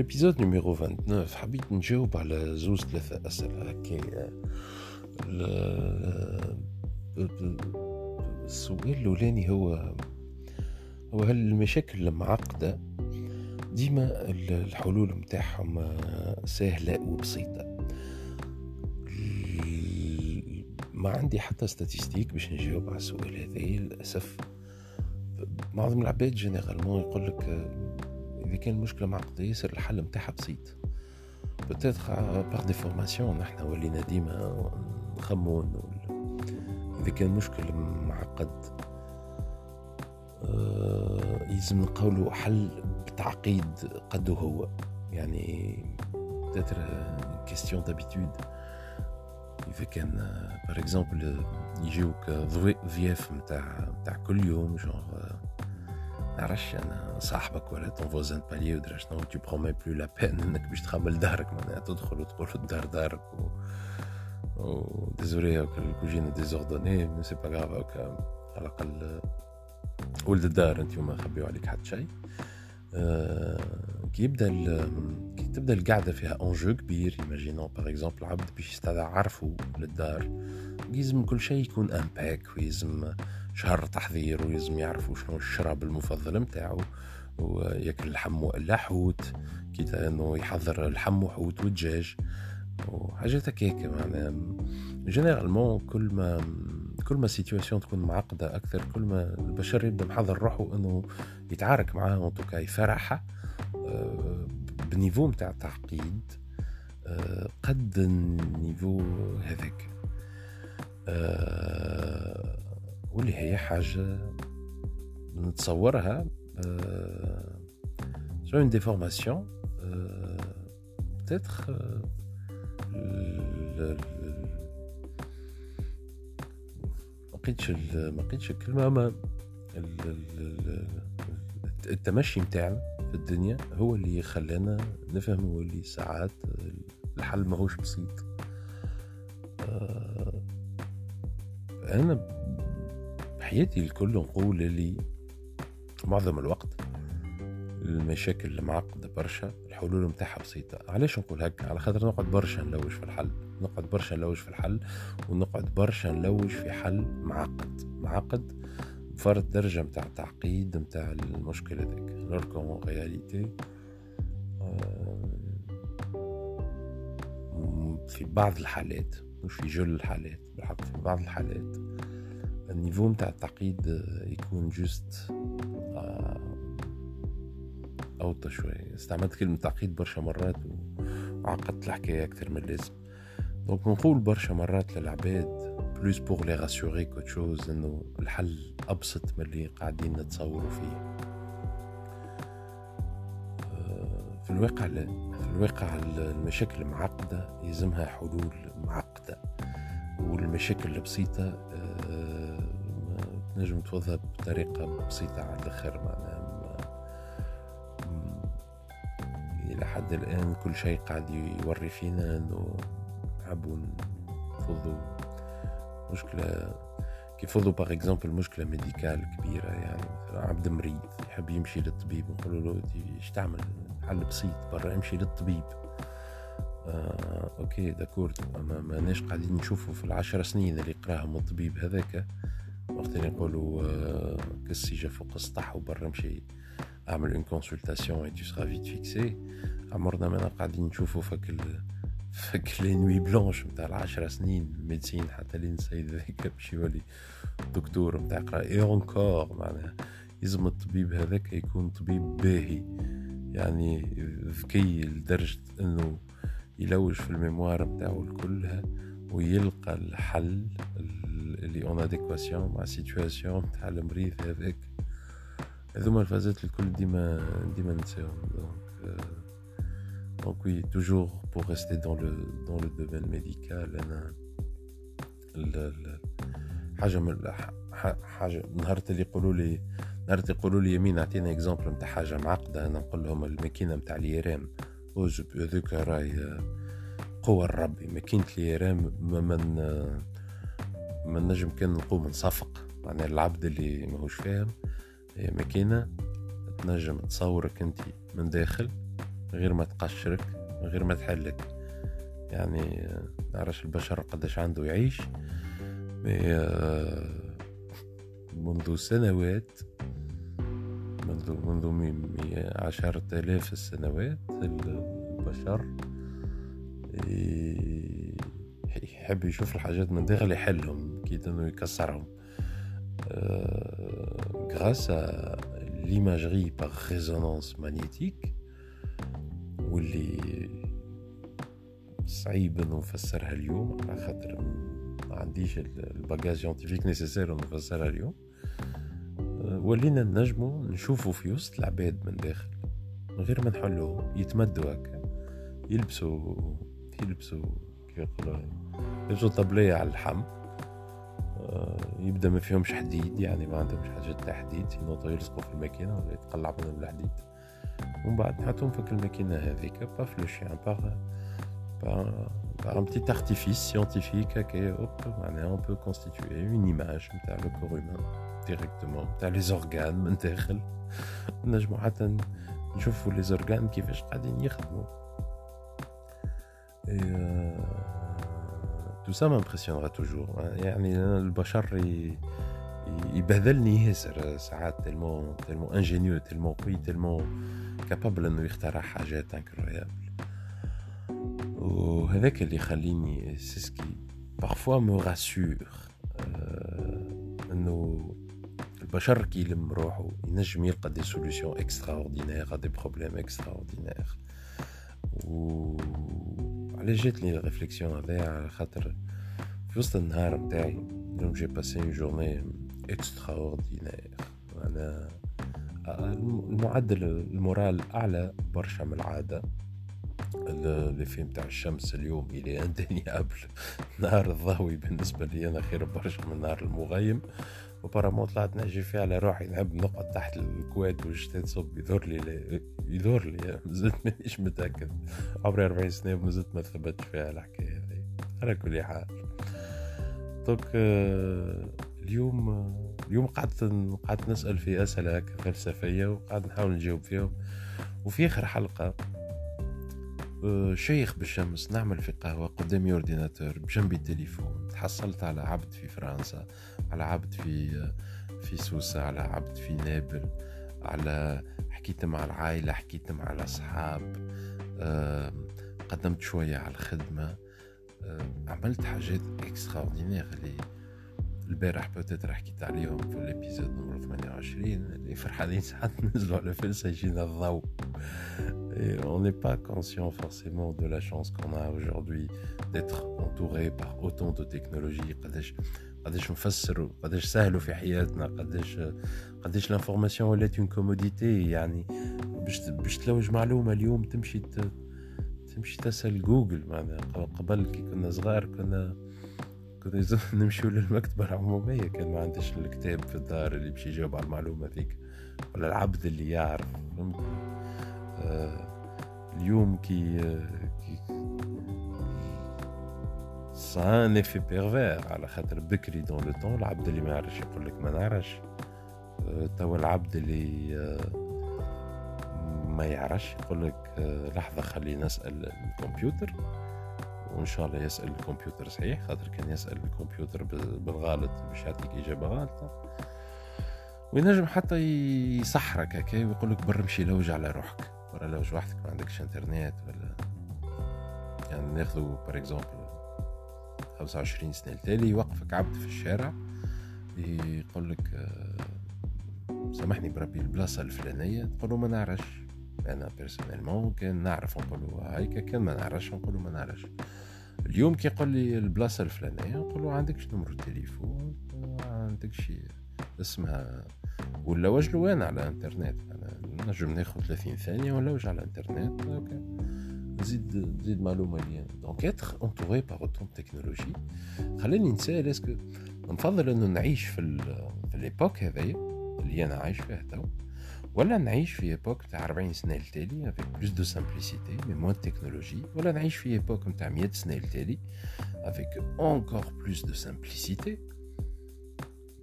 ال épisode numéro 29 حبيت نجاوب على زوز ثلاثة أسئلة هكا السؤال الأولاني هو هو هل المشاكل المعقدة ديما الحلول متاعهم سهلة وبسيطة ما عندي حتى statistiques باش نجاوب على السؤال هذا للأسف معظم العباد généralement يقول لك إذا كان المشكلة معقده ياسر الحل نتاعها بسيط. peut-être par déformation نحنا ولينا ديما نخمموا إذا كان مشكل معقد آه يلزم نقولوا حل بتعقيد قد هو. يعني peut-être question d'habitude إذا كان par exemple يجيوك ضياف نتاع نتاع كل يوم جونغ نعرفش أنا صاحبك ولا تون فوزان بالي ودرا شنو تو برون مي بلو لا بين إنك باش تخمل دارك معناها تدخل وتقول الدار دارك و و ديزولي الكوجين ديزوردوني مي سي با غاف على الأقل ولد الدار أنت ما خبيو عليك حتى شيء. أه كي يبدأ كي تبدأ القعدة فيها انجو كبير ايماجينون باغ اكزومبل عبد باش يستعرفوا للدار يلزم كل شيء يكون impec ويلزم شهر تحضير ويلزم يعرفوا شنو الشراب المفضل متاعو وياكل اللحم ولا حوت كي انه يحضر اللحم وحوت والدجاج. وحاجات هكاك معناها. généralement كل ما كل ما situation تكون معقدة أكثر كل ما البشر يبدأ محضر روحه إنه يتعارك معاه en tout cas يفرحها آه، ب niveau متاع تعقيد آه، قد ال niveau هذاك. آه، واللي هي حاجة نتصورها c'est une déformation peut-être ما لقيتش ما لقيتش الكلمة ما التمشي متاعنا في الدنيا هو اللي خلانا نفهم هو اللي ساعات الحل ماهوش بسيط. آه، أنا بحياتي الكل نقول لي معظم الوقت المشاكل المعقدة برشا الحلول متاعها بسيطة. علاش نقول هكا؟ على خاطر نقعد برشا نلوج في الحل. نقعد برشا نلوج في الحل ونقعد برشا نلوج في حل معقد. معقد بفرض درجة متاع تعقيد متاع المشكلة ذاك alors qu'en réalité في بعض الحالات مش في جل الحالات بالحق في بعض الحالات ال niveau متاع التعقيد يكون juste أوطى شوية استعملت كلمة تعقيد برشا مرات وعقدت الحكاية أكثر من اللازم donc نقول برشا مرات للعباد plus pour les rassurer qu'autre chose إنه الحل أبسط من اللي قاعدين نتصوروا فيه. في الواقع لا. في الواقع المشاكل المعقدة يلزمها حلول معقدة. والمشاكل البسيطة آه، تنجم توظف بطريقة بسيطة على الآخر معناها إلى حد الآن كل شيء قاعد يوري فينا أنه نحبوا نفضوا مشكلة كيفضوا par exemple مشكلة médicale كبيرة يعني مثلا عبد مريض يحب يمشي للطبيب نقول له إيش تعمل؟ حل بسيط برا امشي للطبيب. آه okay d'accord. ما ماناش قاعدين نشوفوا في العشر سنين اللي قراهم الطبيب هذاك وقت اللي نقولوا كسي جا فوق السطح وبرا مشي أعمل une consultation et tu seras vite fixé عمرنا ما قاعدين نشوفوا فك فك les nuits blanches نتاع العشر سنين ال médecine حتى لين السيد ذاك باش يولي دكتور نتاع قرا et encore معناها يلزم الطبيب هذاك يكون طبيب باهي. يعني ذكي لدرجة إنه يلوج في ال mémoire نتاعو كلها ويلقى الحل اللي en adéquation مع situation نتاع المريض هذاك. هذوما الفازات الكل ديما ديما نساهم. donc donc oui toujours pour rester dans le dans le domaine médical أنا حاجة من حاجة نهار اللي يقولوا لي نهار يقولوا لي يمين اعطينا اكزومبل نتاع حاجة معقدة. أنا نقول لهم الماكينة نتاع اليرام هذوك راهي قوة الربي ماكينة اليرام من ما نجم كان نقوم نصفق. معناها العبد اللي ماهوش فاهم هي ماكينة تنجم تصورك انت من داخل غير ما تقشرك غير ما تحلك. يعني نعرفش البشر قداش عنده يعيش. آه، منذ سنوات منذ منذ عشرة آلاف السنوات البشر يحب يشوف الحاجات من داخل يحلهم. كي انه يكسرهم grâce à l'imagerie par résonance magnétique واللي صعيب انه نفسرها اليوم على خاطر ما عنديش الباجاج سيونتيفيك نيسيسير نفسرها اليوم ولينا نجمو نشوفوا في وسط العباد من داخل من غير ما نحلوهم يتمدوا هكا يلبسوا يلبسوا كيف يقولوا يلبسوا طبلية على اللحم يبدأ ما فيهمش حديد يعني ما عندهمش حاجة تاع حديد ينوضوا يلصقوا في الماكينة ولا يتقلع منهم الحديد ومن بعد نحطهم في الماكينة هذيك با في لو شيان باغ par un petit artifice scientifique هكا hop معناها on peut constituer une image نتاع le corps humain directement نتاع les organes من داخل نجمو حتى نشوفوا les organes كيفاش قاعدين يخدموا tout ça m'impressionnera toujours يعني البشر يبهذلني ياسر ساعات تلمو تلمو انجينيو تلمو قوي تلمو كابابل انه يخترع حاجات انكرويابل وهذاك اللي يخليني سيسكي بارفوا مو راسور انه البشر كي يلم روحو ينجم يلقى دي سوليسيون اكسترا اوردينير دي بروبليم اكسترا اوردينير و علاش جاتني الريفليكسيون هذايا على خاطر في وسط النهار نتاعي اليوم j'ai passé une journée extraordinaire أنا المعدل ال moral أعلى برشا من العادة. l'effet متاع الشمس اليوم il est indéniable نهار الضوي بالنسبة لي أنا خير برشا من نهار المغيم و apparemment طلعت نجي فيها على روحي نحب نقعد تحت ال couette والشتاء تصب يظهر لي يظهر لي مازلت مانيش متأكد. عمري 40 سنة ومازلت ما ثبتش فيها الحكاية هذه. على كل حال. donc آه، اليوم اليوم قعدت قعدت نسأل في أسئلة فلسفية وقعدت نحاول نجاوب فيهم. وفي آخر حلقة آه، شيخ بالشمس نعمل في قهوة قدامي ordinateur بجنبي التليفون. تحصلت على عبد في فرنسا على عبد في آه، في سوسة على عبد في نابل على حكيت مع العائلة حكيت مع الأصحاب قدمت شوية على الخدمة. عملت حاجات extra اللي البارح peut-être حكيت عليهم في ال épisode numéro 28 اللي فرحانين ساعات ننزلوا على فلسة يجينا الضوء on n'est pas conscient forcément de la chance qu'on a aujourd'hui d'être entouré par autant de technologies. قداش قداش نفسروا قداش سهلوا في حياتنا قداش قداش ال information ولات une commodité يعني باش باش تلوج معلومة اليوم تمشي تمشي تسأل جوجل معناها. قبل كي كنا صغار كنا كنا نمشيو للمكتبة العمومية. كان ما عندش الكتاب في الدار اللي باش يجاوب على المعلومة ذيك ولا العبد اللي يعرف. آه اليوم كي كي c'est un effet pervers على خاطر بكري dans le temps العبد اللي ما يعرفش يقول لك ما نعرفش. آه توا العبد اللي آه ما يعرفش يقول لك آه لحظة خلينا نسأل الكمبيوتر. وإن شاء الله يسأل الكمبيوتر صحيح خاطر كان يسأل الكمبيوتر بالغلط باش يعطيك إجابة غلطة. وينجم حتى يسحرك هكا ويقول لك برا مشي لوج على روحك. برا لوج وحدك ما عندكش إنترنت ولا يعني ناخذوا par exemple 25 سنة التالي يوقفك عبد في الشارع يقول لك آه، سامحني بربي البلاصة الفلانية تقول ما نعرفش. أنا personnellement كان نعرف نقولوا هايكا كان ما نعرفش نقولوا ما نعرفش. اليوم كي يقول لي البلاصة الفلانية نقول له عندكش numéro تليفون عندكش اسمها ولا وجه وين على الانترنت؟ أنا نجم ناخذ 30 ثانية ولا وجه على الانترنت؟ okay. نزيد نزيد معلومة لي donc être entouré par autant de technologies خليني نسأل est-ce que نفضل أنه نعيش في في l'époque هذايا اللي أنا عايش فيها تو؟ ولا نعيش في époque تاع 40 سنه التالي avec plus de simplicité mais moins de technologie ولا نعيش في époque نتاع 100 سنه التالي avec encore plus de simplicité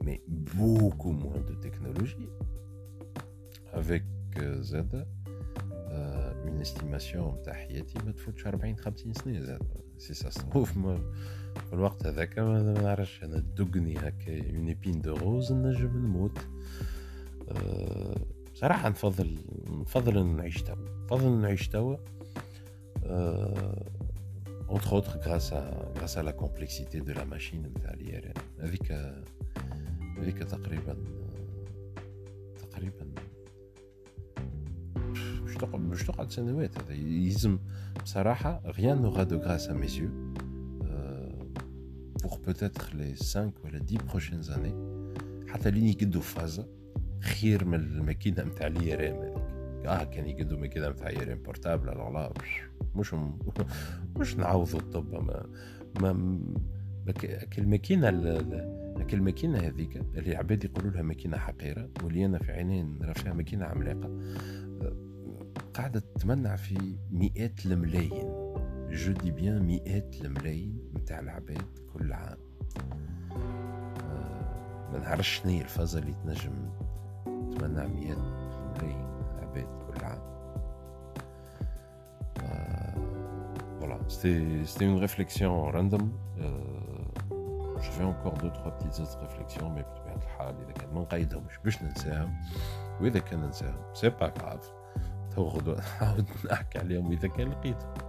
mais beaucoup moins de technologie avec زاد une estimation تاع حياتي ما تفوتش 40 50 سنه زاد si ça se trouve في الوقت هذاك ما نعرفش أنا دقني هكا un épine de rose نجم نموت بصراحة نفضل نفضل نعيش توا. نفضل نعيش توا autres grâce à grâce à la complexité de la machine نتاع اليران هذيك هذيك تقريبا تقريبا مش تقعد مش تقعد سنوات هذا. يلزم بصراحة n'aura de grâce à mes yeux pour peut-être les 5 ولا 10 prochaines années حتى لين يقدوا فازة. خير من الماكينة نتاع اليرام هذيك آه كان يقدوا ماكينة نتاع يرام بورتابل لا مش مش نعوضوا الطب ما ما, ما الماكينة الماكينة هذيك اللي عباد يقولوا لها ماكينة حقيرة واللي أنا في عينين نرى فيها ماكينة عملاقة قاعدة تتمنع في مئات الملايين. جو دي بيان مئات الملايين نتاع العباد كل عام. آه، ما نعرفش شنو الفازة اللي تنجم تمنع مئات الملايين عباد كل عام voilà, c'était une réflexion random. Euh, je fais encore deux, trois petites autres réflexions, mais بطبيعة الحال إذا كان ما نقيدهمش باش ننساهم وإذا كان ننساهم c'est pas grave تو غدوة نحاول نحكي عليهم إذا كان لقيتهم